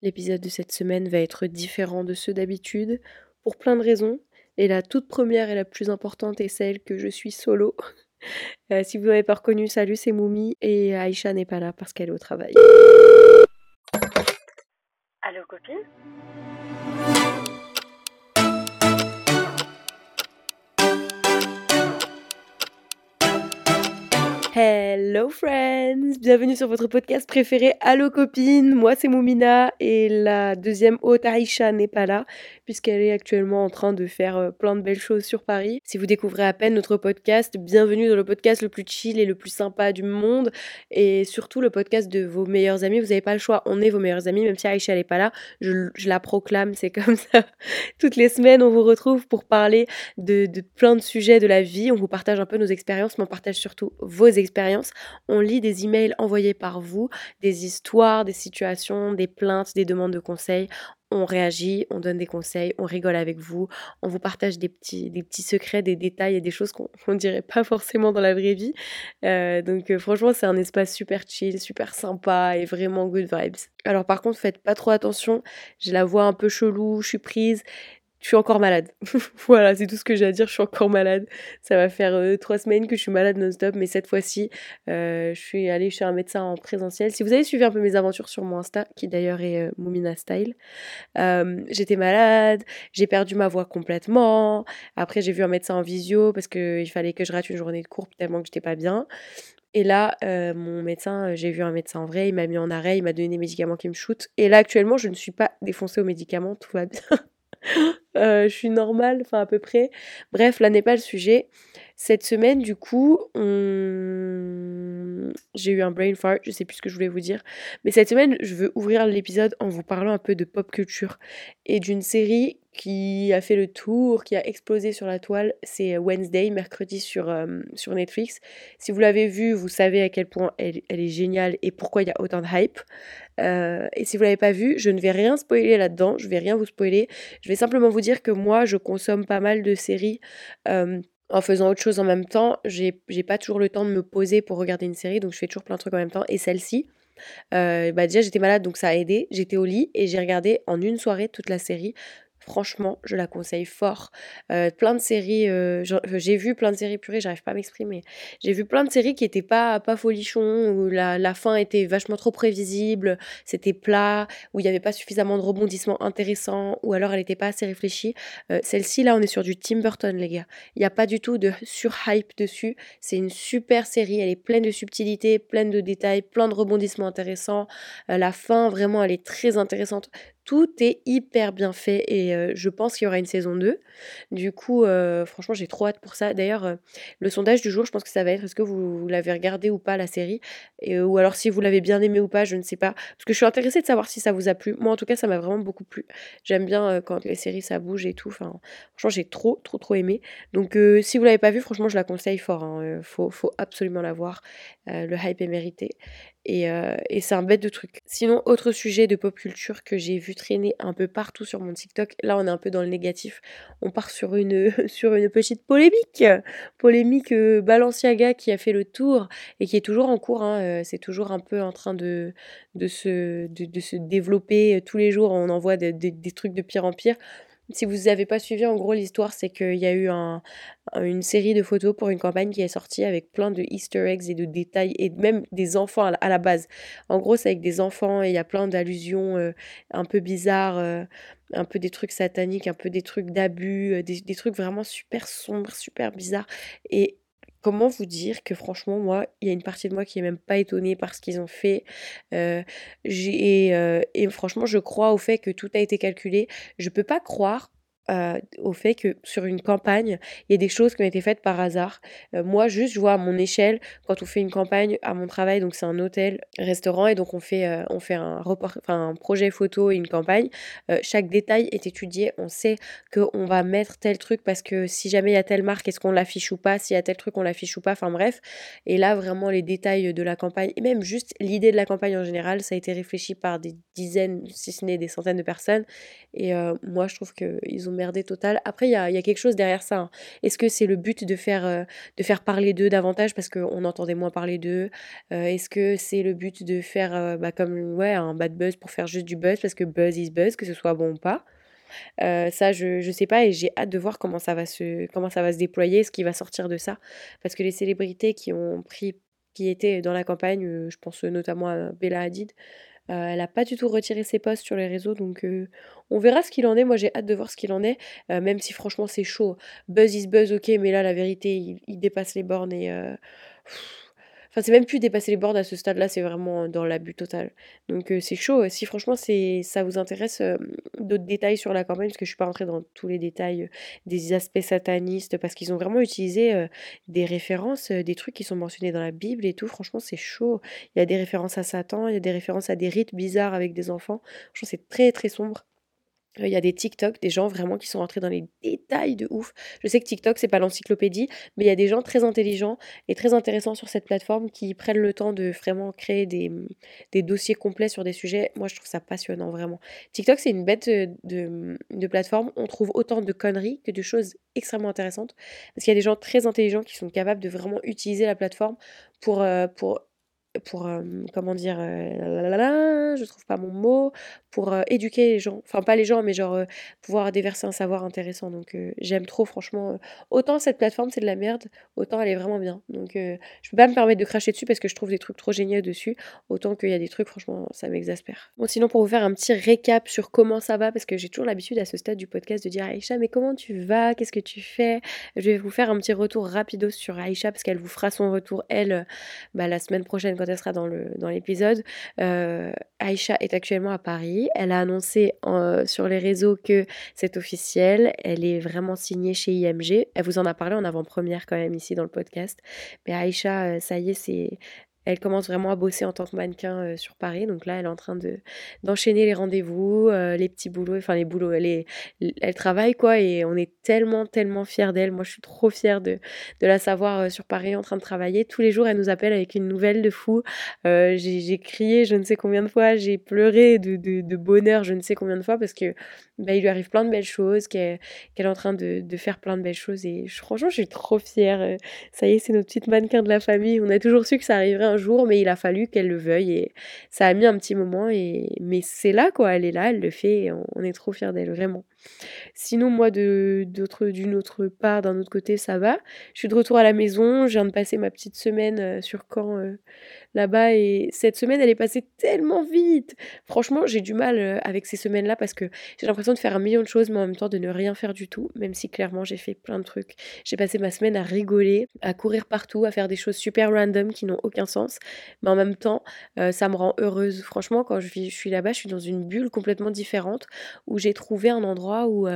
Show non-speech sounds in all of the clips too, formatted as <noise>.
L'épisode de cette semaine va être différent de ceux d'habitude pour plein de raisons. Et la toute première et la plus importante est celle que je suis solo. <laughs> Euh, si vous n'avez pas reconnu, salut, c'est Moumi et Aïcha n'est pas là parce qu'elle est au travail. Allô copine? Hello friends, bienvenue sur votre podcast préféré Allo copine. Moi c'est Moumina et la deuxième hôte Aïcha n'est pas là puisqu'elle est actuellement en train de faire euh, plein de belles choses sur Paris. Si vous découvrez à peine notre podcast, bienvenue dans le podcast le plus chill et le plus sympa du monde et surtout le podcast de vos meilleurs amis. Vous n'avez pas le choix, on est vos meilleurs amis même si Aïcha n'est pas là, je, la proclame, c'est comme ça. <laughs> Toutes les semaines on vous retrouve pour parler de, de plein de sujets de la vie, on vous partage un peu nos expériences mais on partage surtout vos expériences on lit des emails envoyés par vous, des histoires, des situations, des plaintes, des demandes de conseils. On réagit, on donne des conseils, on rigole avec vous, on vous partage des petits, des petits secrets, des détails et des choses qu'on ne dirait pas forcément dans la vraie vie. Euh, donc euh, franchement, c'est un espace super chill, super sympa et vraiment good vibes. Alors par contre, faites pas trop attention, j'ai la voix un peu chelou, je suis prise je suis encore malade. <laughs> voilà, c'est tout ce que j'ai à dire, je suis encore malade. Ça va faire euh, trois semaines que je suis malade non-stop, mais cette fois-ci, euh, je suis allée chez un médecin en présentiel. Si vous avez suivi un peu mes aventures sur mon Insta, qui d'ailleurs est euh, Moumina Style, j'étais malade, j'ai perdu ma voix complètement. Après, j'ai vu un médecin en visio parce qu'il fallait que je rate une journée de cours tellement que j'étais pas bien. Et là, mon médecin, j'ai vu un médecin vrai, il m'a mis en arrêt, il m'a donné des médicaments qui me shootent. Et là, actuellement, je ne suis pas défoncée aux médicaments, tout va bien. <laughs> <laughs> Euh, je suis normale, enfin à peu près. Bref, là n'est pas le sujet. Cette semaine, du coup, j'ai eu un brain fart, je sais plus ce que je voulais vous dire. Mais cette semaine, je veux ouvrir l'épisode en vous parlant un peu de pop culture et d'une série qui a fait le tour, qui a explosé sur la toile. C'est Wednesday, mercredi sur, euh, sur Netflix. Si vous l'avez vue, vous savez à quel point elle, est géniale et pourquoi il y a autant de hype. Euh, et si vous l'avez pas vue, je ne vais rien spoiler là-dedans, je vais rien vous spoiler. Je vais simplement vous dire que moi, je consomme pas mal de séries. Euh, en faisant autre chose en même temps, j'ai pas toujours le temps de me poser pour regarder une série, donc je fais toujours plein de trucs en même temps. Et celle-ci, bah déjà j'étais malade, donc ça a aidé. J'étais au lit et j'ai regardé en une soirée toute la série. Franchement, je la conseille fort. Euh, plein de séries, euh, j'ai vu plein de séries purées, j'arrive pas à m'exprimer. J'ai vu plein de séries qui étaient pas, pas folichons, où la, la fin était vachement trop prévisible, c'était plat, où il n'y avait pas suffisamment de rebondissements intéressants, ou alors elle n'était pas assez réfléchie. Euh, celle-ci, là, on est sur du Tim Burton, les gars. Il n'y a pas du tout de surhype dessus. C'est une super série, elle est pleine de subtilités, pleine de détails, plein de rebondissements intéressants. la fin, vraiment, elle est très intéressante tout est hyper bien fait et euh, je pense qu'il y aura une saison 2. Du coup, euh, franchement, j'ai trop hâte pour ça. D'ailleurs, euh, le sondage du jour, je pense que ça va être est-ce que vous, l'avez regardé ou pas la série? Et, Ou alors si vous l'avez bien aimé ou pas, je ne sais pas. Parce que je suis intéressée de savoir si ça vous a plu. Moi, en tout cas, ça m'a vraiment beaucoup plu. J'aime bien quand les séries ça bouge et tout. Enfin, franchement, j'ai trop, trop, trop aimé. Donc, si vous l'avez pas vu, franchement, je la conseille fort. Hein. Faut, faut absolument la voir. le hype est mérité. Euh, et, c'est un bête de truc. Sinon, autre sujet de pop culture que j'ai vu traîner un peu partout sur mon TikTok, là on est un peu dans le négatif. On part sur une, <laughs> petite polémique. Polémique euh, Balenciaga qui a fait le tour et qui est toujours en cours. Hein, euh, c'est toujours un peu en train de, se, de, se développer. Tous les jours, on envoie des trucs de pire en pire. Si vous n'avez pas suivi, en gros, l'histoire, c'est qu'il y a eu un, une série de photos pour une campagne qui est sortie avec plein de easter eggs et de détails et même des enfants à la, base. En gros, c'est avec des enfants et il y a plein d'allusions euh, un peu bizarres, euh, un peu des trucs sataniques, un peu des trucs d'abus, euh, des, des, trucs vraiment super sombres, super bizarres. Et comment vous dire que franchement, moi, il y a une partie de moi qui est même pas étonnée par ce qu'ils ont fait. Euh, et, et, franchement, je crois au fait que tout a été calculé. Je peux pas croire euh, au fait que sur une campagne, il y a des choses qui ont été faites par hasard. Euh, moi, juste, je vois à mon échelle, quand on fait une campagne à mon travail, donc c'est un hôtel, restaurant, et donc on fait, euh, on fait un projet photo et une campagne. chaque détail est étudié. On sait qu'on va mettre tel truc parce que si jamais il y a telle marque, est-ce qu'on l'affiche ou pas? S'il y a tel truc, on l'affiche ou pas? Enfin bref. Et là, vraiment, les détails de la campagne, et même juste l'idée de la campagne en général, ça a été réfléchi par des dizaines, si ce n'est des centaines de personnes. Et moi, je trouve qu'ils ont emmerdé total. Après, il y a, quelque chose derrière ça. Hein. Est-ce que c'est le but de faire, euh, de faire parler d'eux davantage parce qu'on entendait moins parler d'eux? Euh, Est-ce que c'est le but de faire bah, comme ouais, un bad buzz pour faire juste du buzz parce que buzz is buzz, que ce soit bon ou pas? Ça, je, je sais pas et j'ai hâte de voir comment ça va se, comment ça va se déployer, ce qui va sortir de ça. Parce que les célébrités qui ont pris, qui étaient dans la campagne, je pense notamment à Bella Hadid, elle n'a pas du tout retiré ses posts sur les réseaux, donc on verra ce qu'il en est. Moi, j'ai hâte de voir ce qu'il en est, même si franchement c'est chaud. Buzz is buzz, ok, mais là, la vérité, il, dépasse les bornes et Enfin, c'est même plus dépasser les bornes à ce stade-là, c'est vraiment dans l'abus total. Donc c'est chaud. Si franchement c'est ça vous intéresse d'autres détails sur la campagne, parce que je suis pas rentrée dans tous les détails des aspects satanistes, parce qu'ils ont vraiment utilisé des références, des trucs qui sont mentionnés dans la Bible et tout. Franchement, c'est chaud. Il y a des références à Satan, il y a des références à des rites bizarres avec des enfants. Franchement, c'est très très sombre. Il y a des TikTok, des gens vraiment qui sont rentrés dans les détails de ouf. Je sais que TikTok, c'est pas l'encyclopédie, mais il y a des gens très intelligents et très intéressants sur cette plateforme qui prennent le temps de vraiment créer des, des dossiers complets sur des sujets. Moi, je trouve ça passionnant, vraiment. TikTok, c'est une bête de, de, plateforme. On trouve autant de conneries que de choses extrêmement intéressantes. Parce qu'il y a des gens très intelligents qui sont capables de vraiment utiliser la plateforme pour, euh, pour pour comment dire je trouve pas mon mot pour éduquer les gens. Enfin pas les gens mais genre pouvoir déverser un savoir intéressant. Donc j'aime trop franchement autant cette plateforme c'est de la merde autant elle est vraiment bien. Donc je peux pas me permettre de cracher dessus parce que je trouve des trucs trop géniaux dessus. Autant qu'il y a des trucs franchement ça m'exaspère. Bon sinon pour vous faire un petit récap sur comment ça va parce que j'ai toujours l'habitude à ce stade du podcast de dire Aïcha mais comment tu vas? Qu'est-ce que tu fais? Je vais vous faire un petit retour rapido sur Aïcha parce qu'elle vous fera son retour elle bah, la semaine prochaine quand elle sera dans l'épisode, dans euh, Aïcha est actuellement à Paris. Elle a annoncé sur les réseaux que c'est officiel. Elle est vraiment signée chez IMG. Elle vous en a parlé en avant-première quand même ici dans le podcast. Mais Aïcha, euh, ça y est, c'est elle commence vraiment à bosser en tant que mannequin euh, sur Paris. Donc là, elle est en train de d'enchaîner les rendez-vous, euh, les petits boulots, enfin les boulots. Elle, elle travaille quoi et on est tellement, tellement fiers d'elle. Moi, je suis trop fière de, de la savoir euh, sur Paris en train de travailler. Tous les jours, elle nous appelle avec une nouvelle de fou. j'ai crié je ne sais combien de fois, j'ai pleuré de, de, de, bonheur je ne sais combien de fois parce que bah, il lui arrive plein de belles choses, qu'elle est en train de, de, faire plein de belles choses. Et franchement, je suis trop fière. Ça y est, c'est notre petite mannequin de la famille. On a toujours su que ça arriverait un mais il a fallu qu'elle le veuille. Et ça a mis un petit moment. Et... Mais c'est là, quoi. Elle est là, elle le fait. Et on est trop fiers d'elle, vraiment. Sinon, moi, d'une autre part, d'un autre côté, ça va. Je suis de retour à la maison. Je viens de passer ma petite semaine euh, sur Caen euh, là-bas. Et cette semaine, elle est passée tellement vite. Franchement, j'ai du mal euh, avec ces semaines-là parce que j'ai l'impression de faire un million de choses, mais en même temps de ne rien faire du tout, même si clairement j'ai fait plein de trucs. J'ai passé ma semaine à rigoler, à courir partout, à faire des choses super random qui n'ont aucun sens. Mais en même temps, ça me rend heureuse. Franchement, quand je suis là-bas, je suis dans une bulle complètement différente où j'ai trouvé un endroit où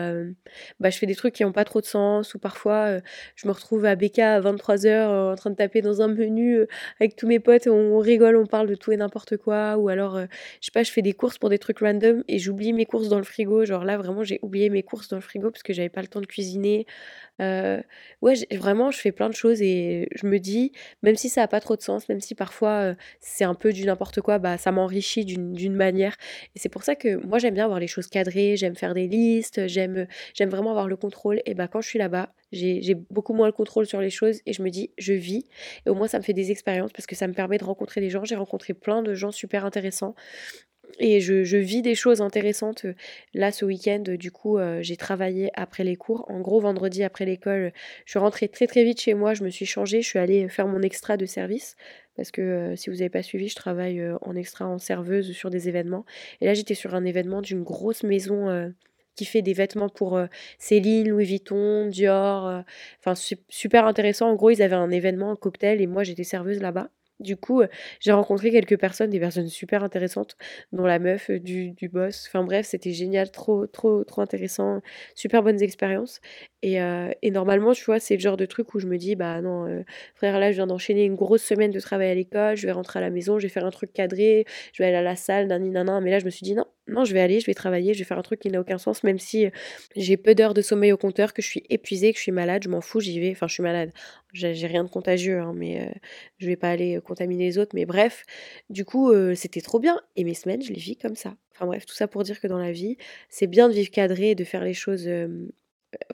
bah, je fais des trucs qui n'ont pas trop de sens, ou parfois je me retrouve à BK à 23h en train de taper dans un menu avec tous mes potes, on, rigole, on parle de tout et n'importe quoi, ou alors je sais pas, je fais des courses pour des trucs random et j'oublie mes courses dans le frigo, genre là vraiment j'ai oublié mes courses dans le frigo parce que j'avais pas le temps de cuisiner. ouais, vraiment je fais plein de choses et je me dis, même si ça a pas trop de sens, même si parfois c'est un peu du n'importe quoi, bah ça m'enrichit d'une manière. Et c'est pour ça que moi j'aime bien avoir les choses cadrées, j'aime faire des listes, j'aime, j'aime vraiment avoir le contrôle. Et bah quand je suis là-bas, j'ai, beaucoup moins le contrôle sur les choses et je me dis, je vis. Et au moins, ça me fait des expériences parce que ça me permet de rencontrer des gens. J'ai rencontré plein de gens super intéressants. Et je, je, vis des choses intéressantes. Là, ce week-end, du coup, euh, j'ai travaillé après les cours. En gros, vendredi après l'école, je suis rentrée très très vite chez moi. Je me suis changée. Je suis allée faire mon extra de service. Parce que euh, si vous n'avez pas suivi, je travaille euh, en extra en serveuse sur des événements. Et là, j'étais sur un événement d'une grosse maison qui fait des vêtements pour Céline, Louis Vuitton, Dior. Enfin, super intéressant. En gros, ils avaient un événement, un cocktail, et moi, j'étais serveuse là-bas. Du coup, j'ai rencontré quelques personnes, des personnes super intéressantes, dont la meuf du, du boss. Enfin bref, c'était génial, trop, trop, trop intéressant, super bonnes expériences. Et, et normalement, tu vois, c'est le genre de truc où je me dis, bah non, frère, là, je viens d'enchaîner une grosse semaine de travail à l'école, je vais rentrer à la maison, je vais faire un truc cadré, je vais aller à la salle, nan, nan. Mais là, je me suis dit, non, non, je vais aller, je vais travailler, je vais faire un truc qui n'a aucun sens, même si j'ai peu d'heures de sommeil au compteur, que je suis épuisée, que je suis malade, je m'en fous, j'y vais. Enfin, je suis malade. J'ai rien de contagieux, hein, mais je vais pas aller contaminer les autres. Mais bref, du coup, c'était trop bien. Et mes semaines, je les vis comme ça. Enfin bref, tout ça pour dire que dans la vie, c'est bien de vivre cadré et de faire les choses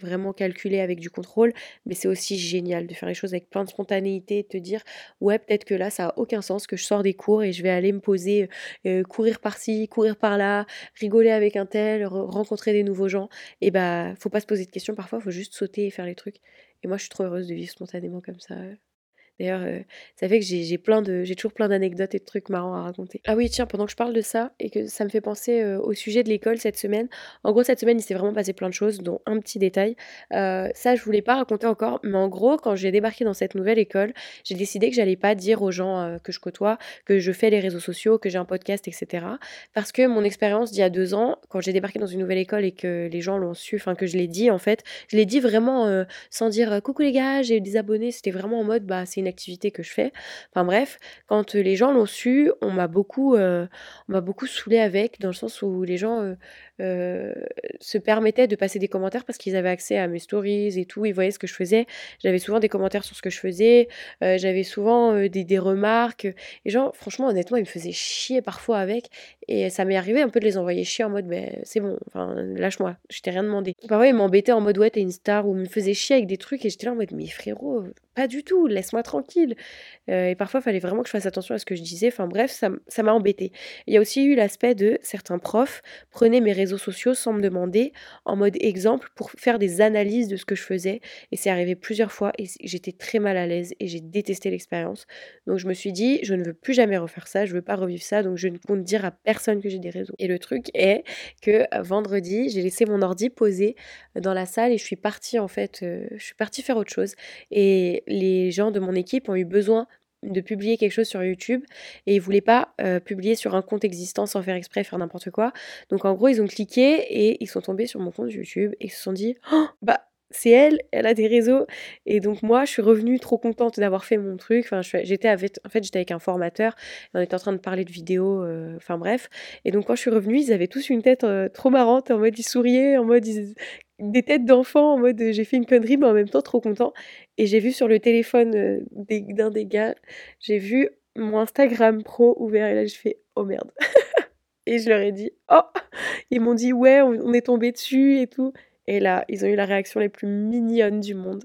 vraiment calculé avec du contrôle, mais c'est aussi génial de faire les choses avec plein de spontanéité, de te dire ouais peut-être que là ça a aucun sens que je sors des cours et je vais aller me poser, euh, courir par-ci, courir par-là, rigoler avec un tel, rencontrer des nouveaux gens. Et bah faut pas se poser de questions parfois, faut juste sauter et faire les trucs. Et moi je suis trop heureuse de vivre spontanément comme ça. D'ailleurs, euh, ça fait que j'ai plein de, j'ai toujours plein d'anecdotes et de trucs marrants à raconter. Ah oui, tiens, pendant que je parle de ça et que ça me fait penser euh, au sujet de l'école cette semaine. En gros, cette semaine, il s'est vraiment passé plein de choses, dont un petit détail. Euh, ça, je voulais pas raconter encore, mais en gros, quand j'ai débarqué dans cette nouvelle école, j'ai décidé que j'allais pas dire aux gens que je côtoie que je fais les réseaux sociaux, que j'ai un podcast, etc. Parce que mon expérience d'il y a deux ans, quand j'ai débarqué dans une nouvelle école et que les gens l'ont su, enfin que je l'ai dit en fait, je l'ai dit vraiment sans dire coucou les gars, j'ai des abonnés. C'était vraiment en mode bah c'est une activité que je fais. Enfin bref, quand les gens l'ont su, on m'a beaucoup, euh, beaucoup saoulé avec, dans le sens où les gens euh, euh, se permettaient de passer des commentaires parce qu'ils avaient accès à mes stories et tout, ils voyaient ce que je faisais. J'avais souvent des commentaires sur ce que je faisais, euh, j'avais souvent euh, des, des, remarques. Et genre, franchement, honnêtement, ils me faisaient chier parfois avec. Et ça m'est arrivé un peu de les envoyer chier en mode, ben c'est bon, enfin, lâche-moi, je t'ai rien demandé. Parfois, ils m'embêtaient en mode, ouais, t'es une star, ou me faisaient chier avec des trucs, et j'étais là en mode, mais frérot, pas du tout, laisse-moi tranquille. et parfois, il fallait vraiment que je fasse attention à ce que je disais. Enfin bref, ça m'a embêté. Il y a aussi eu l'aspect de certains profs prenaient mes réseaux sociaux sans me demander, en mode exemple, pour faire des analyses de ce que je faisais. Et c'est arrivé plusieurs fois et j'étais très mal à l'aise et j'ai détesté l'expérience. Donc je me suis dit, je ne veux plus jamais refaire ça, je veux pas revivre ça, donc je ne compte dire à personne que j'ai des réseaux. Et le truc est que euh, vendredi, j'ai laissé mon ordi posé dans la salle et je suis partie en fait, euh, je suis partie faire autre chose. Et les gens de mon équipe ont eu besoin de publier quelque chose sur YouTube et ils voulaient pas euh, publier sur un compte existant sans faire exprès faire n'importe quoi. Donc en gros, ils ont cliqué et ils sont tombés sur mon compte YouTube et ils se sont dit oh, bah c'est elle, elle a des réseaux et donc moi je suis revenue trop contente d'avoir fait mon truc. Enfin j'étais avec en fait j'étais avec un formateur, on était en train de parler de vidéos euh, enfin bref. Et donc quand je suis revenue, ils avaient tous une tête euh, trop marrante en mode ils souriaient, en mode des têtes d'enfants en mode j'ai fait une connerie mais en même temps trop content et j'ai vu sur le téléphone euh, d'un des gars j'ai vu mon Instagram pro ouvert et là je fais oh merde <laughs> et je leur ai dit oh ils m'ont dit ouais on est tombé dessus et tout et là ils ont eu la réaction les plus mignonnes du monde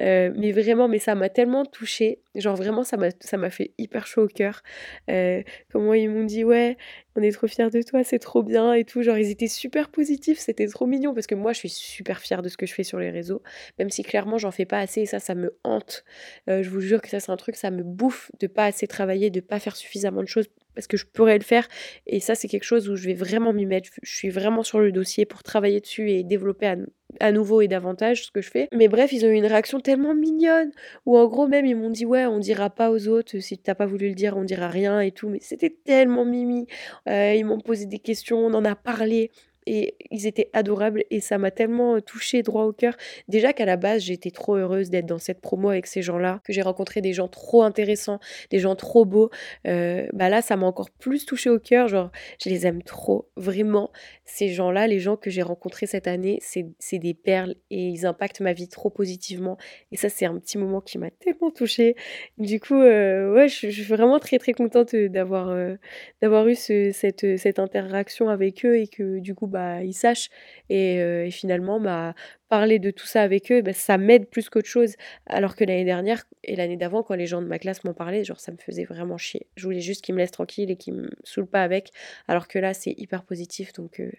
euh, mais vraiment, mais ça m'a tellement touchée. Genre vraiment, ça m'a, fait hyper chaud au cœur. Euh, comment ils m'ont dit, ouais, on est trop fiers de toi, c'est trop bien et tout. Genre, ils étaient super positifs, c'était trop mignon parce que moi, je suis super fière de ce que je fais sur les réseaux. Même si clairement, j'en fais pas assez et ça, ça me hante. Euh, je vous jure que ça, c'est un truc, ça me bouffe de pas assez travailler, de pas faire suffisamment de choses parce que je pourrais le faire. Et ça, c'est quelque chose où je vais vraiment m'y mettre. Je suis vraiment sur le dossier pour travailler dessus et développer à, à nouveau et davantage ce que je fais. Mais bref, ils ont eu une réaction tellement mignonne, où en gros même ils m'ont dit ouais, on dira pas aux autres, si t'as pas voulu le dire, on dira rien et tout, mais c'était tellement mimi. Euh, ils m'ont posé des questions, on en a parlé et ils étaient adorables et ça m'a tellement touché droit au cœur. Déjà qu'à la base, j'étais trop heureuse d'être dans cette promo avec ces gens-là, que j'ai rencontré des gens trop intéressants, des gens trop beaux. Euh, bah là, ça m'a encore plus touché au cœur. Genre, je les aime trop, vraiment. Ces gens-là, les gens que j'ai rencontrés cette année, c'est des perles et ils impactent ma vie trop positivement. Et ça, c'est un petit moment qui m'a tellement touchée. Du coup, euh, ouais, je, suis vraiment très très contente d'avoir euh, d'avoir eu cette, cette interaction avec eux et que du coup, bah, ils sachent. Et, et finalement, bah, parler de tout ça avec eux, bah, ça m'aide plus qu'autre chose. Alors que l'année dernière et l'année d'avant, quand les gens de ma classe m'en parlaient, genre ça me faisait vraiment chier. Je voulais juste qu'ils me laissent tranquille et qu'ils me saoulent pas avec. Alors que là, c'est hyper positif. Donc euh,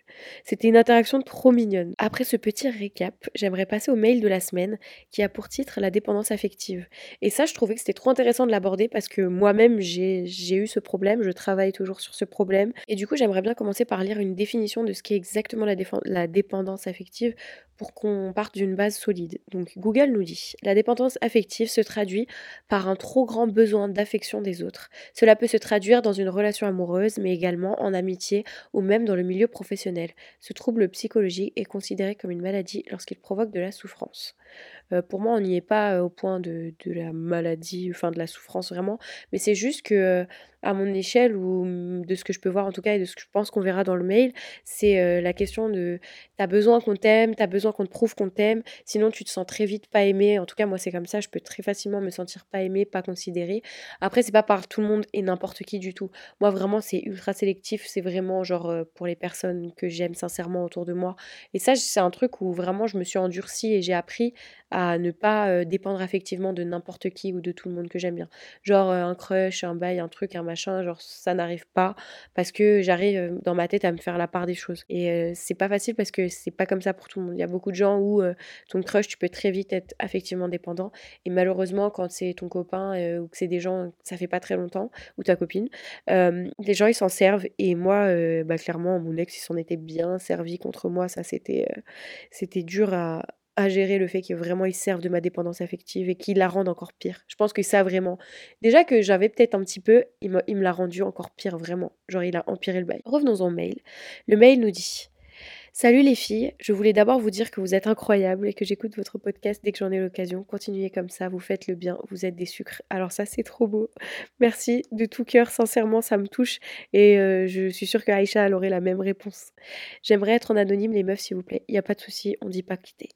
c'était une interaction trop mignonne. Après ce petit récap, j'aimerais passer au mail de la semaine qui a pour titre la dépendance affective. Et ça, je trouvais que c'était trop intéressant de l'aborder parce que moi-même, j'ai eu ce problème. Je travaille toujours sur ce problème. Et du coup, j'aimerais bien commencer par lire une définition de ce qu'est exactement la, la dépendance affective pour qu'on parte d'une base solide. Donc Google nous dit La dépendance affective se traduit par un trop grand besoin d'affection des autres. Cela peut se traduire dans une relation amoureuse, mais également en amitié ou même dans le milieu professionnel. Ce trouble psychologique est considéré comme une maladie lorsqu'il provoque de la souffrance. Euh, pour moi, on n'y est pas euh, au point de, de, la maladie, enfin de la souffrance vraiment, mais c'est juste que à mon échelle ou de ce que je peux voir en tout cas et de ce que je pense qu'on verra dans le mail, c'est la question de t'as besoin qu'on t'aime, t'as besoin qu'on te prouve qu'on t'aime, sinon tu te sens très vite pas aimé. En tout cas, moi c'est comme ça, je peux très facilement me sentir pas aimé, pas considéré. Après, c'est pas par tout le monde et n'importe qui du tout. Moi vraiment, c'est ultra sélectif, c'est vraiment genre pour les personnes que j'aime sincèrement autour de moi. Et ça, c'est un truc où vraiment je me suis endurcie et j'ai appris à ne pas dépendre affectivement de n'importe qui ou de tout le monde que j'aime bien. Genre un crush, un bail, un truc, un machin, genre ça n'arrive pas parce que j'arrive dans ma tête à me faire la part des choses. Et c'est pas facile parce que c'est pas comme ça pour tout le monde. Il y a beaucoup de gens où ton crush, tu peux très vite être affectivement dépendant. Et malheureusement, quand c'est ton copain ou que c'est des gens, ça fait pas très longtemps, ou ta copine, les gens ils s'en servent. Et moi, bah, clairement, mon ex il s'en était bien servi contre moi. Ça c'était c'était dur à, à gérer le fait que vraiment ils servent de ma dépendance affective et qu'ils la rendent encore pire. Je pense que ça vraiment. Déjà que j'avais peut-être un petit peu, il, me l'a rendu encore pire vraiment. Genre il a empiré le bail. Revenons au mail. Le mail nous dit Salut les filles, je voulais d'abord vous dire que vous êtes incroyables et que j'écoute votre podcast dès que j'en ai l'occasion. Continuez comme ça, vous faites le bien, vous êtes des sucres. Alors ça c'est trop beau. Merci de tout cœur, sincèrement ça me touche et euh, je suis sûre que Aïcha elle aurait la même réponse. J'aimerais être en anonyme les meufs s'il vous plaît. Il n'y a pas de souci, on dit pas quitter.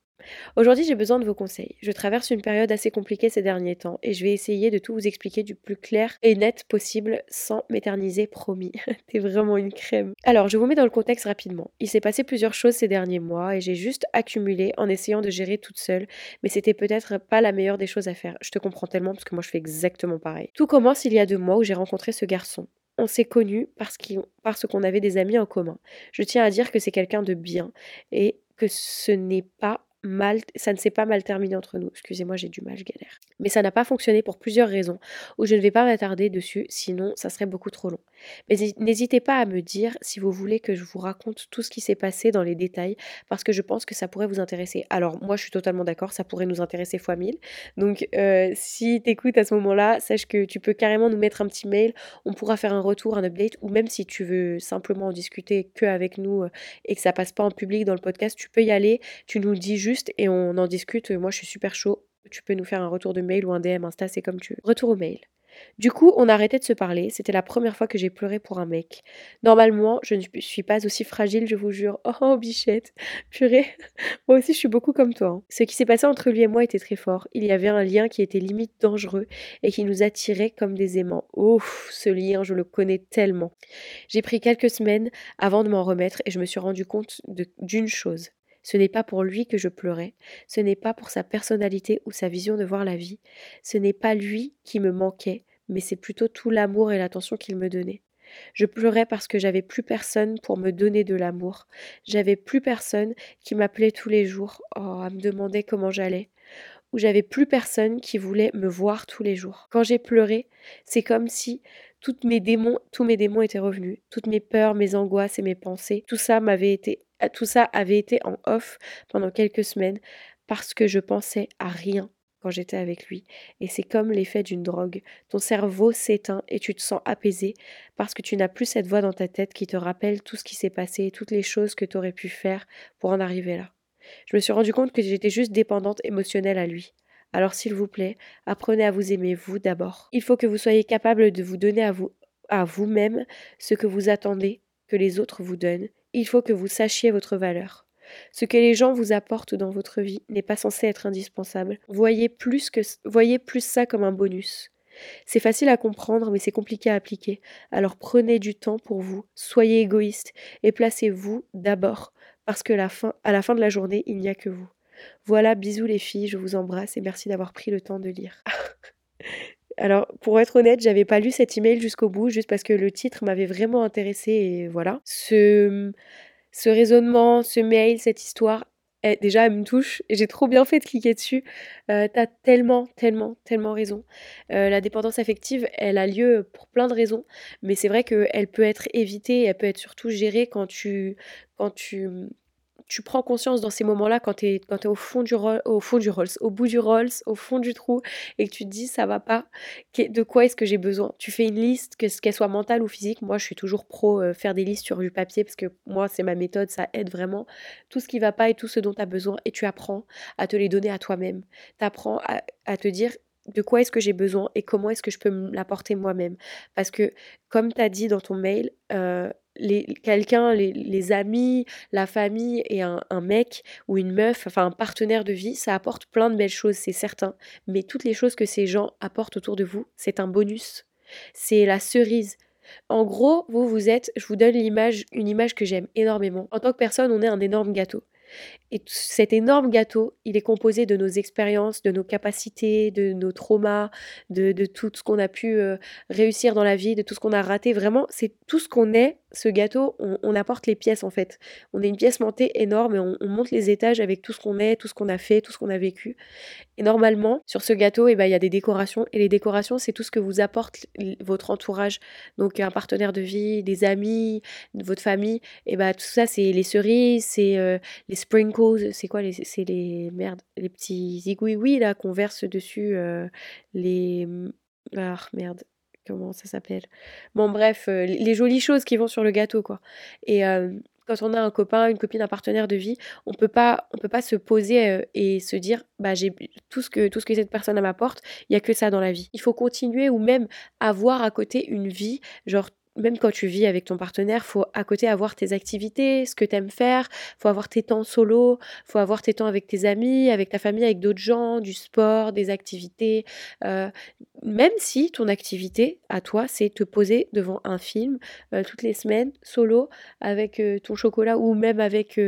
Aujourd'hui, j'ai besoin de vos conseils. Je traverse une période assez compliquée ces derniers temps et je vais essayer de tout vous expliquer du plus clair et net possible sans m'éterniser, promis. <laughs> T'es vraiment une crème. Alors, je vous mets dans le contexte rapidement. Il s'est passé plusieurs choses ces derniers mois et j'ai juste accumulé en essayant de gérer toute seule, mais c'était peut-être pas la meilleure des choses à faire. Je te comprends tellement parce que moi je fais exactement pareil. Tout commence il y a deux mois où j'ai rencontré ce garçon on s'est connus parce qu'on avait des amis en commun. Je tiens à dire que c'est quelqu'un de bien et que ce n'est pas mal, ça ne s'est pas mal terminé entre nous. Excusez-moi, j'ai du mal, je galère. Mais ça n'a pas fonctionné pour plusieurs raisons, où je ne vais pas m'attarder dessus, sinon ça serait beaucoup trop long. Mais n'hésitez pas à me dire si vous voulez que je vous raconte tout ce qui s'est passé dans les détails, parce que je pense que ça pourrait vous intéresser. Alors moi, je suis totalement d'accord, ça pourrait nous intéresser fois mille. Donc euh, si t'écoutes à ce moment-là, sache que tu peux carrément nous mettre un petit mail, on pourra faire un retour, un update, ou même si tu veux simplement en discuter que avec nous euh, et que ça passe pas en public dans le podcast, tu peux y aller, tu nous dis juste et on en discute. Moi, je suis super chaud. Tu peux nous faire un retour de mail ou un DM Insta, c'est comme tu veux. Retour au mail. Du coup, on a arrêté de se parler. C'était la première fois que j'ai pleuré pour un mec. Normalement, je ne suis pas aussi fragile, je vous jure. <laughs> Oh, bichette. Purée. <laughs> moi aussi, je suis beaucoup comme toi. Hein. Ce qui s'est passé entre lui et moi était très fort. Il y avait un lien qui était limite dangereux et qui nous attirait comme des aimants. Ouf, ce lien, je le connais tellement. J'ai pris quelques semaines avant de m'en remettre et je me suis rendu compte d'une chose. Ce n'est pas pour lui que je pleurais, ce n'est pas pour sa personnalité ou sa vision de voir la vie, ce n'est pas lui qui me manquait, mais c'est plutôt tout l'amour et l'attention qu'il me donnait. Je pleurais parce que j'avais plus personne pour me donner de l'amour. J'avais plus personne qui m'appelait tous les jours, oh, à me demander comment j'allais. Ou j'avais plus personne qui voulait me voir tous les jours. Quand j'ai pleuré, c'est comme si tous mes démons étaient revenus, toutes mes peurs, mes angoisses et mes pensées, tout ça avait été en off pendant quelques semaines parce que je pensais à rien quand j'étais avec lui. Et c'est comme l'effet d'une drogue. Ton cerveau s'éteint et tu te sens apaisé parce que tu n'as plus cette voix dans ta tête qui te rappelle tout ce qui s'est passé, toutes les choses que tu aurais pu faire pour en arriver là. Je me suis rendu compte que j'étais juste dépendante émotionnelle à lui. Alors s'il vous plaît, apprenez à vous aimer vous d'abord. Il faut que vous soyez capable de vous donner à vous à vous-même ce que vous attendez que les autres vous donnent il faut que vous sachiez votre valeur. Ce que les gens vous apportent dans votre vie n'est pas censé être indispensable. Voyez plus, que, voyez plus ça comme un bonus. C'est facile à comprendre, mais c'est compliqué à appliquer. Alors prenez du temps pour vous, soyez égoïste et placez-vous d'abord, parce que à la fin de la journée, il n'y a que vous. Voilà, bisous les filles, je vous embrasse et merci d'avoir pris le temps de lire. <laughs> Alors, pour être honnête, j'avais pas lu cet email jusqu'au bout, juste parce que le titre m'avait vraiment intéressé et voilà. Ce, ce raisonnement, ce mail, cette histoire, déjà, elle me touche et j'ai trop bien fait de cliquer dessus. Euh, T'as tellement, tellement, tellement raison. Euh, la dépendance affective, elle a lieu pour plein de raisons, mais c'est vrai qu'elle peut être évitée, elle peut être surtout gérée quand tu, quand tu tu prends conscience dans ces moments-là quand tu es, au, fond du au Rolls, au bout du Rolls, au fond du trou, et que tu te dis ça va pas, de quoi est-ce que j'ai besoin? Tu fais une liste, qu'elle soit mentale ou physique. Moi, je suis toujours pro euh, faire des listes sur du papier parce que moi, c'est ma méthode, ça aide vraiment. Tout ce qui va pas et tout ce dont tu as besoin, et tu apprends à te les donner à toi-même. Tu apprends à, te dire de quoi est-ce que j'ai besoin et comment est-ce que je peux l'apporter moi-même. Parce que, comme tu as dit dans ton mail, euh, quelqu'un, les, amis, la famille et un, mec ou une meuf, enfin un partenaire de vie, ça apporte plein de belles choses, c'est certain. Mais toutes les choses que ces gens apportent autour de vous, c'est un bonus. C'est la cerise. En gros, vous, vous êtes, je vous donne l'image, une image que j'aime énormément. En tant que personne, on est un énorme gâteau. Et cet énorme gâteau, il est composé de nos expériences, de nos capacités, de nos traumas, de, tout ce qu'on a pu euh, réussir dans la vie, de tout ce qu'on a raté. Vraiment, c'est tout ce qu'on est, ce gâteau, on, apporte les pièces en fait. On est une pièce montée énorme et on, monte les étages avec tout ce qu'on est, tout ce qu'on a fait, tout ce qu'on a vécu. Et normalement, sur ce gâteau, eh ben, il y a des décorations. Et les décorations, c'est tout ce que vous apporte votre entourage. Donc un partenaire de vie, des amis, votre famille. Et eh ben, tout ça, c'est les cerises, c'est euh, les sprinkles, c'est quoi les, C'est les merdes, les petits zigouigouis là qu'on verse dessus. Euh, les... Ah merde, comment ça s'appelle? Bon bref, euh, les jolies choses qui vont sur le gâteau quoi. Et quand on a un copain, une copine, un partenaire de vie, on peut pas, on peut pas se poser et se dire, bah j'ai tout ce que tout ce que cette personne m'apporte, il y a que ça dans la vie. Il faut continuer ou même avoir à côté une vie, genre même quand tu vis avec ton partenaire, faut à côté avoir tes activités, ce que tu aimes faire, faut avoir tes temps solo, faut avoir tes temps avec tes amis, avec ta famille, avec d'autres gens, du sport, des activités. Euh, même si ton activité à toi, c'est te poser devant un film euh, toutes les semaines, solo, avec euh, ton chocolat ou même avec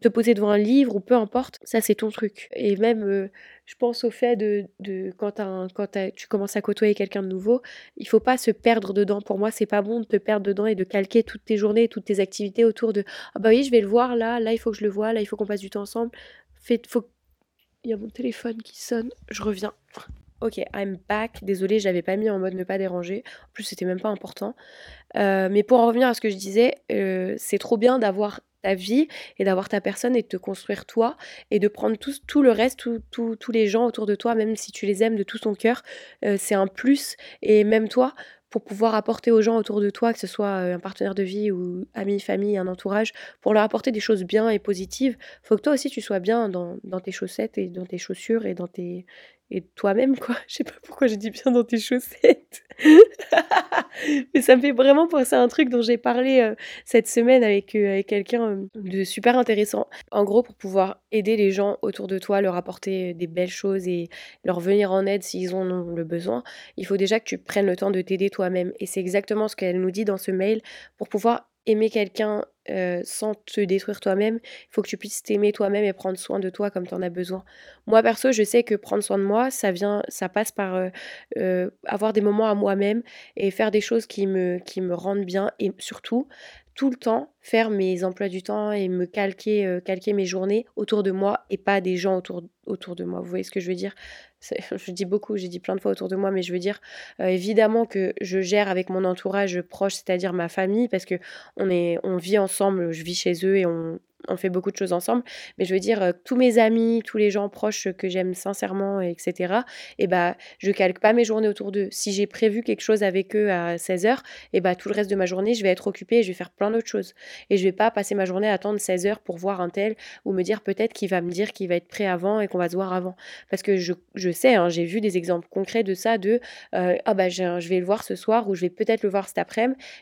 te poser devant un livre ou peu importe, ça c'est ton truc. Et même je pense au fait de, quand, quand tu commences à côtoyer quelqu'un de nouveau, il faut pas se perdre dedans. Pour moi, c'est pas bon de te perdre dedans et de calquer toutes tes journées, toutes tes activités autour de ah bah oui, je vais le voir là, là il faut que je le vois, là il faut qu'on passe du temps ensemble. Fait, faut... Il y a mon téléphone qui sonne, je reviens. Ok, I'm back. Désolée, j'avais pas mis en mode ne pas déranger. En plus, c'était même pas important. Euh, mais pour en revenir à ce que je disais, euh, c'est trop bien d'avoir ta vie et d'avoir ta personne et de te construire toi et de prendre tout, tout le reste, tous les gens autour de toi, même si tu les aimes de tout ton cœur, euh, c'est un plus. Et même toi, pour pouvoir apporter aux gens autour de toi, que ce soit un partenaire de vie ou amis, famille, un entourage, pour leur apporter des choses bien et positives, faut que toi aussi tu sois bien dans, dans tes chaussettes et dans tes chaussures et dans tes, et toi-même, quoi. <laughs> Je sais pas pourquoi j'ai dit bien dans tes chaussettes. <laughs> Mais ça me fait vraiment penser à un truc dont j'ai parlé euh, cette semaine avec, euh, avec quelqu'un euh, de super intéressant. En gros, pour pouvoir aider les gens autour de toi, leur apporter des belles choses et leur venir en aide s'ils en ont le besoin, il faut déjà que tu prennes le temps de t'aider toi-même. Et c'est exactement ce qu'elle nous dit dans ce mail. Pour pouvoir aimer quelqu'un euh, sans te détruire toi-même, il faut que tu puisses t'aimer toi-même et prendre soin de toi comme tu en as besoin. Moi perso, je sais que prendre soin de moi, ça vient, ça passe par euh, euh, avoir des moments à moi-même et faire des choses qui me, qui me rendent bien et surtout tout le temps faire mes emplois du temps et me calquer, calquer mes journées autour de moi et pas des gens autour, autour de moi. Vous voyez ce que je veux dire? <laughs> Je dis beaucoup, j'ai dit plein de fois autour de moi, mais je veux dire évidemment que je gère avec mon entourage proche, c'est-à-dire ma famille, parce que on, est, on vit ensemble, je vis chez eux et on, on fait beaucoup de choses ensemble, mais je veux dire, euh, tous mes amis, tous les gens proches que j'aime sincèrement, etc., et bah, je calque pas mes journées autour d'eux. Si j'ai prévu quelque chose avec eux à 16h, et bah, tout le reste de ma journée, je vais être occupée et je vais faire plein d'autres choses. Et je vais pas passer ma journée à attendre 16h pour voir un tel ou me dire peut-être qu'il va me dire qu'il va être prêt avant et qu'on va se voir avant. Parce que je, je sais, hein, j'ai vu des exemples concrets de ça, de euh, ah bah, je, je, vais le voir ce soir ou je vais peut-être le voir cet après-midi,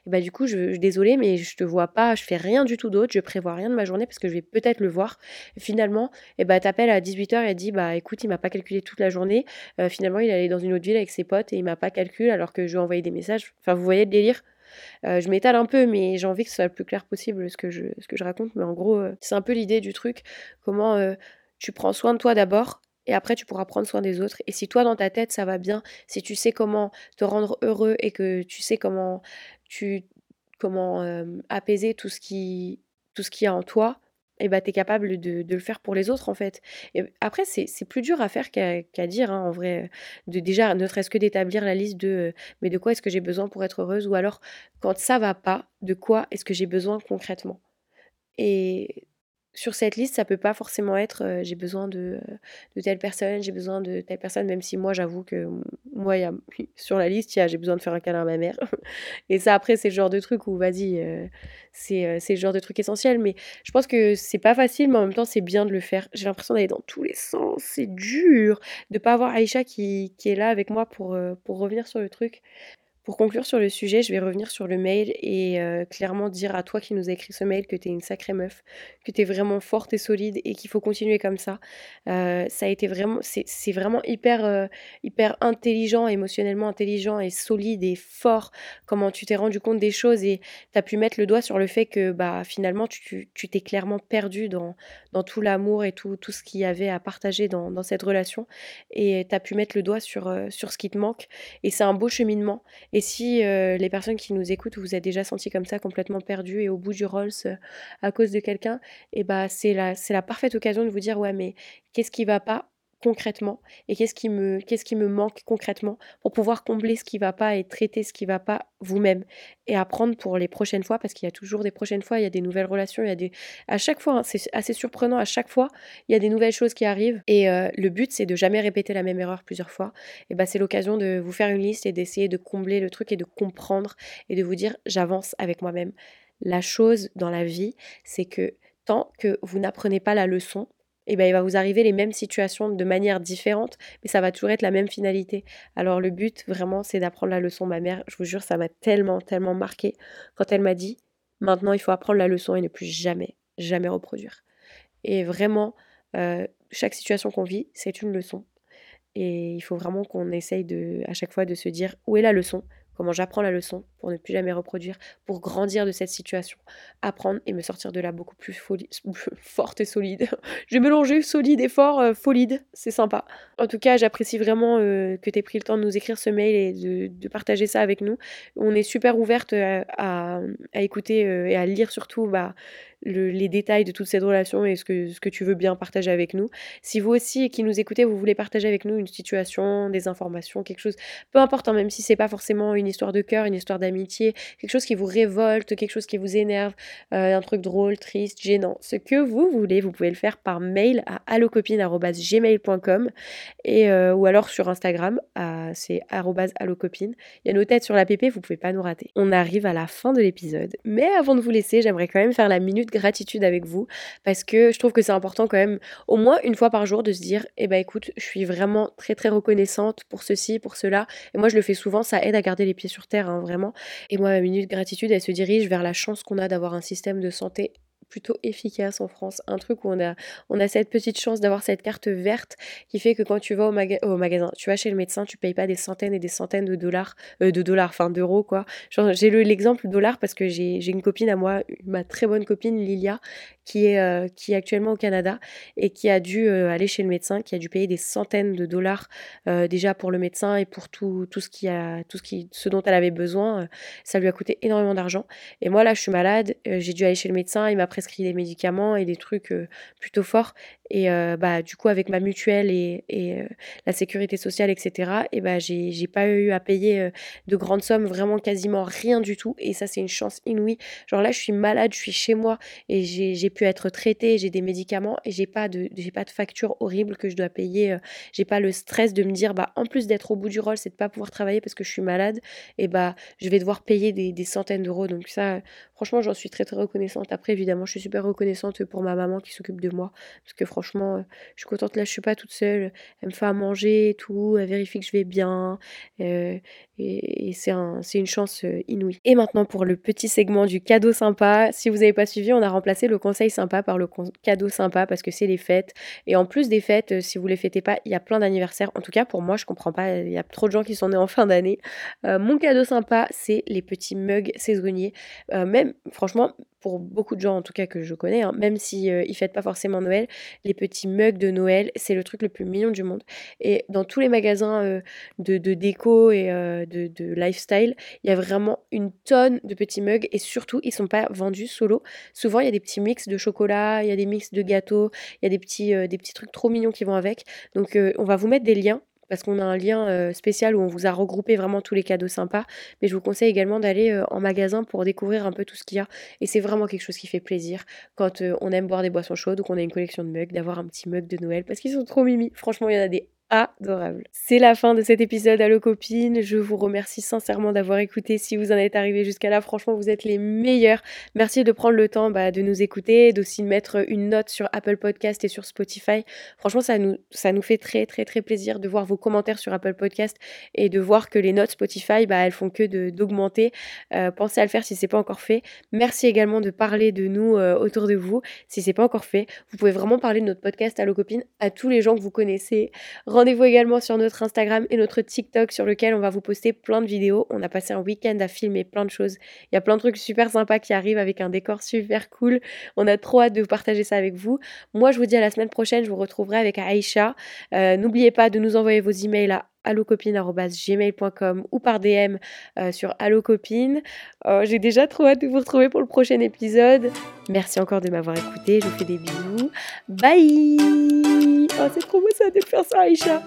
et bah, du coup, je, je désolée, mais je te vois pas, je fais rien du tout d'autre, je prévois rien de ma journée parce que je vais peut-être le voir. finalement, et eh bah, t'appelles à 18h et dit bah écoute, il m'a pas calculé toute la journée. Euh, finalement, il allait dans une autre ville avec ses potes et il m'a pas calculé alors que je lui ai envoyé des messages. Enfin, vous voyez le délire euh, je m'étale un peu, mais j'ai envie que ce soit le plus clair possible ce que je, ce que je raconte. Mais en gros, euh, c'est un peu l'idée du truc. Comment tu prends soin de toi d'abord et après tu pourras prendre soin des autres. Et si toi dans ta tête ça va bien, si tu sais comment te rendre heureux et que tu sais comment tu comment apaiser tout ce qui tout ce qu'il y a en toi, et bah, tu es capable de, le faire pour les autres, en fait. Et après, c'est plus dur à faire qu'à dire, hein, en vrai. De, déjà, ne serait-ce que d'établir la liste de mais de quoi est-ce que j'ai besoin pour être heureuse Ou alors, quand ça va pas, de quoi est-ce que j'ai besoin concrètement? Et sur cette liste, ça peut pas forcément être j'ai besoin de, de, telle personne, j'ai besoin de telle personne, même si moi j'avoue que moi y <laughs> sur la liste, j'ai besoin de faire un câlin à ma mère. <laughs> Et ça après c'est le genre de truc où vas-y, c'est le genre de truc essentiel. Mais je pense que c'est pas facile, mais en même temps c'est bien de le faire. J'ai l'impression d'aller dans tous les sens, c'est dur de pas avoir Aïcha qui, qui, est là avec moi pour, pour revenir sur le truc. Pour conclure sur le sujet, je vais revenir sur le mail et euh, clairement dire à toi qui nous a écrit ce mail que tu es une sacrée meuf, que tu es vraiment forte et solide et qu'il faut continuer comme ça. Euh, ça a été vraiment, c'est vraiment hyper, euh, hyper intelligent, émotionnellement intelligent et solide et fort comment tu t'es rendu compte des choses et tu as pu mettre le doigt sur le fait que bah, finalement tu t'es clairement perdu dans, dans tout l'amour et tout, tout ce qu'il y avait à partager dans, dans cette relation et tu as pu mettre le doigt sur, sur ce qui te manque et c'est un beau cheminement et si euh, les personnes qui nous écoutent, vous êtes déjà senti comme ça, complètement perdu et au bout du Rolls euh, à cause de quelqu'un, et eh bah c'est la, c'est la parfaite occasion de vous dire ouais mais qu'est-ce qui va pas? Concrètement et qu'est-ce qui me qui me manque concrètement pour pouvoir combler ce qui va pas et traiter ce qui va pas vous-même et apprendre pour les prochaines fois parce qu'il y a toujours des prochaines fois il y a des nouvelles relations il y a des à chaque fois hein, c'est assez surprenant à chaque fois il y a des nouvelles choses qui arrivent et euh, le but c'est de jamais répéter la même erreur plusieurs fois et bah c'est l'occasion de vous faire une liste et d'essayer de combler le truc et de comprendre et de vous dire j'avance avec moi-même. La chose dans la vie c'est que tant que vous n'apprenez pas la leçon et ben, il va vous arriver les mêmes situations de manière différente, mais ça va toujours être la même finalité. Alors le but, vraiment, c'est d'apprendre la leçon. Ma mère, je vous jure, ça m'a tellement, tellement marqué quand elle m'a dit, maintenant, il faut apprendre la leçon et ne plus jamais, jamais reproduire. Et vraiment, euh, chaque situation qu'on vit, c'est une leçon. Et il faut vraiment qu'on essaye de, à chaque fois de se dire où est la leçon, comment j'apprends la leçon pour ne plus jamais reproduire, pour grandir de cette situation, apprendre et me sortir de là beaucoup plus <laughs> forte et solide. J'ai mélangé solide et fort, euh, folide, c'est sympa. En tout cas, j'apprécie vraiment euh, que tu aies pris le temps de nous écrire ce mail et de, partager ça avec nous. On est super ouverte euh, à, écouter et à lire surtout bah, les détails de toute cette relation et ce que, ce que tu veux bien partager avec nous. Si vous aussi, qui nous écoutez, vous voulez partager avec nous une situation, des informations, quelque chose, peu importe, hein, même si c'est pas forcément une histoire de cœur, une histoire d'amitié, quelque chose qui vous révolte, quelque chose qui vous énerve, euh, un truc drôle, triste, gênant, ce que vous voulez, vous pouvez le faire par mail à allocopine.gmail.com euh, ou alors sur Instagram, c'est allocopine. Il y a nos têtes sur la PP, vous pouvez pas nous rater. On arrive à la fin de l'épisode, mais avant de vous laisser, j'aimerais quand même faire la minute gratitude avec vous parce que je trouve que c'est important quand même au moins une fois par jour de se dire eh ben écoute je suis vraiment très très reconnaissante pour ceci pour cela. Et moi je le fais souvent ça aide à garder les pieds sur terre hein, vraiment. Et moi ma minute gratitude elle se dirige vers la chance qu'on a d'avoir un système de santé plutôt efficace en France. Un truc où on a, on a cette petite chance d'avoir cette carte verte qui fait que quand tu vas au, au, magasin, tu vas chez le médecin, tu payes pas des centaines et des centaines de dollars, euh, de dollars, enfin d'euros quoi. J'ai l'exemple dollar parce que j'ai une copine à moi, ma très bonne copine Lilia, qui est, euh, qui est actuellement au Canada et qui a dû euh, aller chez le médecin, qui a dû payer des centaines de dollars déjà pour le médecin et pour tout, tout, ce, qui a, tout ce, qui, ce dont elle avait besoin. ça lui a coûté énormément d'argent. Et moi là, je suis malade, j'ai dû aller chez le médecin, il m'a des médicaments et des trucs plutôt forts. Et bah, du coup, avec ma mutuelle et, et la sécurité sociale, etc., et bah, j'ai pas eu à payer de grandes sommes, vraiment quasiment rien du tout. Et ça, c'est une chance inouïe. Genre là, je suis malade, je suis chez moi et j'ai pu être traitée, j'ai des médicaments et j'ai pas de pas de facture horrible que je dois payer. J'ai pas le stress de me dire, bah, en plus d'être au bout du rôle, c'est de pas pouvoir travailler parce que je suis malade, et bah, je vais devoir payer des, des centaines d'euros. Donc ça, franchement, j'en suis très très reconnaissante. Après, évidemment, je suis super reconnaissante pour ma maman qui s'occupe de moi parce que franchement, euh, je suis contente là, je suis pas toute seule. Elle me fait à manger et tout, elle vérifie que je vais bien. Euh, et, c'est un, une chance euh, inouïe. Et maintenant pour le petit segment du cadeau sympa. Si vous n'avez pas suivi, on a remplacé le conseil sympa par le cadeau sympa parce que c'est les fêtes. Et en plus des fêtes, si vous les fêtez pas, il y a plein d'anniversaires. En tout cas, pour moi, je comprends pas. Il y a trop de gens qui sont nés en fin d'année. mon cadeau sympa, c'est les petits mugs saisonniers. même, franchement, pour beaucoup de gens en tout cas que je connais, hein, même si euh, ils fêtent pas forcément Noël, les petits mugs de Noël, c'est le truc le plus mignon du monde. Et dans tous les magasins euh, de, déco et euh, de, lifestyle, il y a vraiment une tonne de petits mugs et surtout ils sont pas vendus solo. Souvent il y a des petits mix de chocolat, il y a des mix de gâteaux, il y a des petits, des petits trucs trop mignons qui vont avec. Donc on va vous mettre des liens parce qu'on a un lien spécial où on vous a regroupé vraiment tous les cadeaux sympas. Mais je vous conseille également d'aller en magasin pour découvrir un peu tout ce qu'il y a. Et c'est vraiment quelque chose qui fait plaisir quand on aime boire des boissons chaudes ou qu'on a une collection de mugs, d'avoir un petit mug de Noël parce qu'ils sont trop mimi. Franchement, il y en a des adorable. C'est la fin de cet épisode Allo Copine. Je vous remercie sincèrement d'avoir écouté. Si vous en êtes arrivé jusqu'à là, franchement, vous êtes les meilleurs. Merci de prendre le temps bah, de nous écouter, d'aussi mettre une note sur Apple Podcast et sur Spotify. Franchement, ça nous, fait très, très, très plaisir de voir vos commentaires sur Apple Podcast et de voir que les notes Spotify, bah, elles font que d'augmenter. Euh, pensez à le faire si c'est pas encore fait. Merci également de parler de nous euh, autour de vous si c'est pas encore fait. Vous pouvez vraiment parler de notre podcast Allo Copine à tous les gens que vous connaissez. Rendez-vous également sur notre Instagram et notre TikTok sur lequel on va vous poster plein de vidéos. On a passé un week-end à filmer plein de choses. Il y a plein de trucs super sympas qui arrivent avec un décor super cool. On a trop hâte de partager ça avec vous. Moi, je vous dis à la semaine prochaine. Je vous retrouverai avec Aïcha. Euh, n'oubliez pas de nous envoyer vos emails à allocopine.gmail.com ou par DM euh, sur allocopine. Oh, j'ai déjà trop hâte de vous retrouver pour le prochain épisode. Merci encore de m'avoir écouté. Je vous fais des bisous. Bye Oh, c'est trop beau ça de faire ça, Aïcha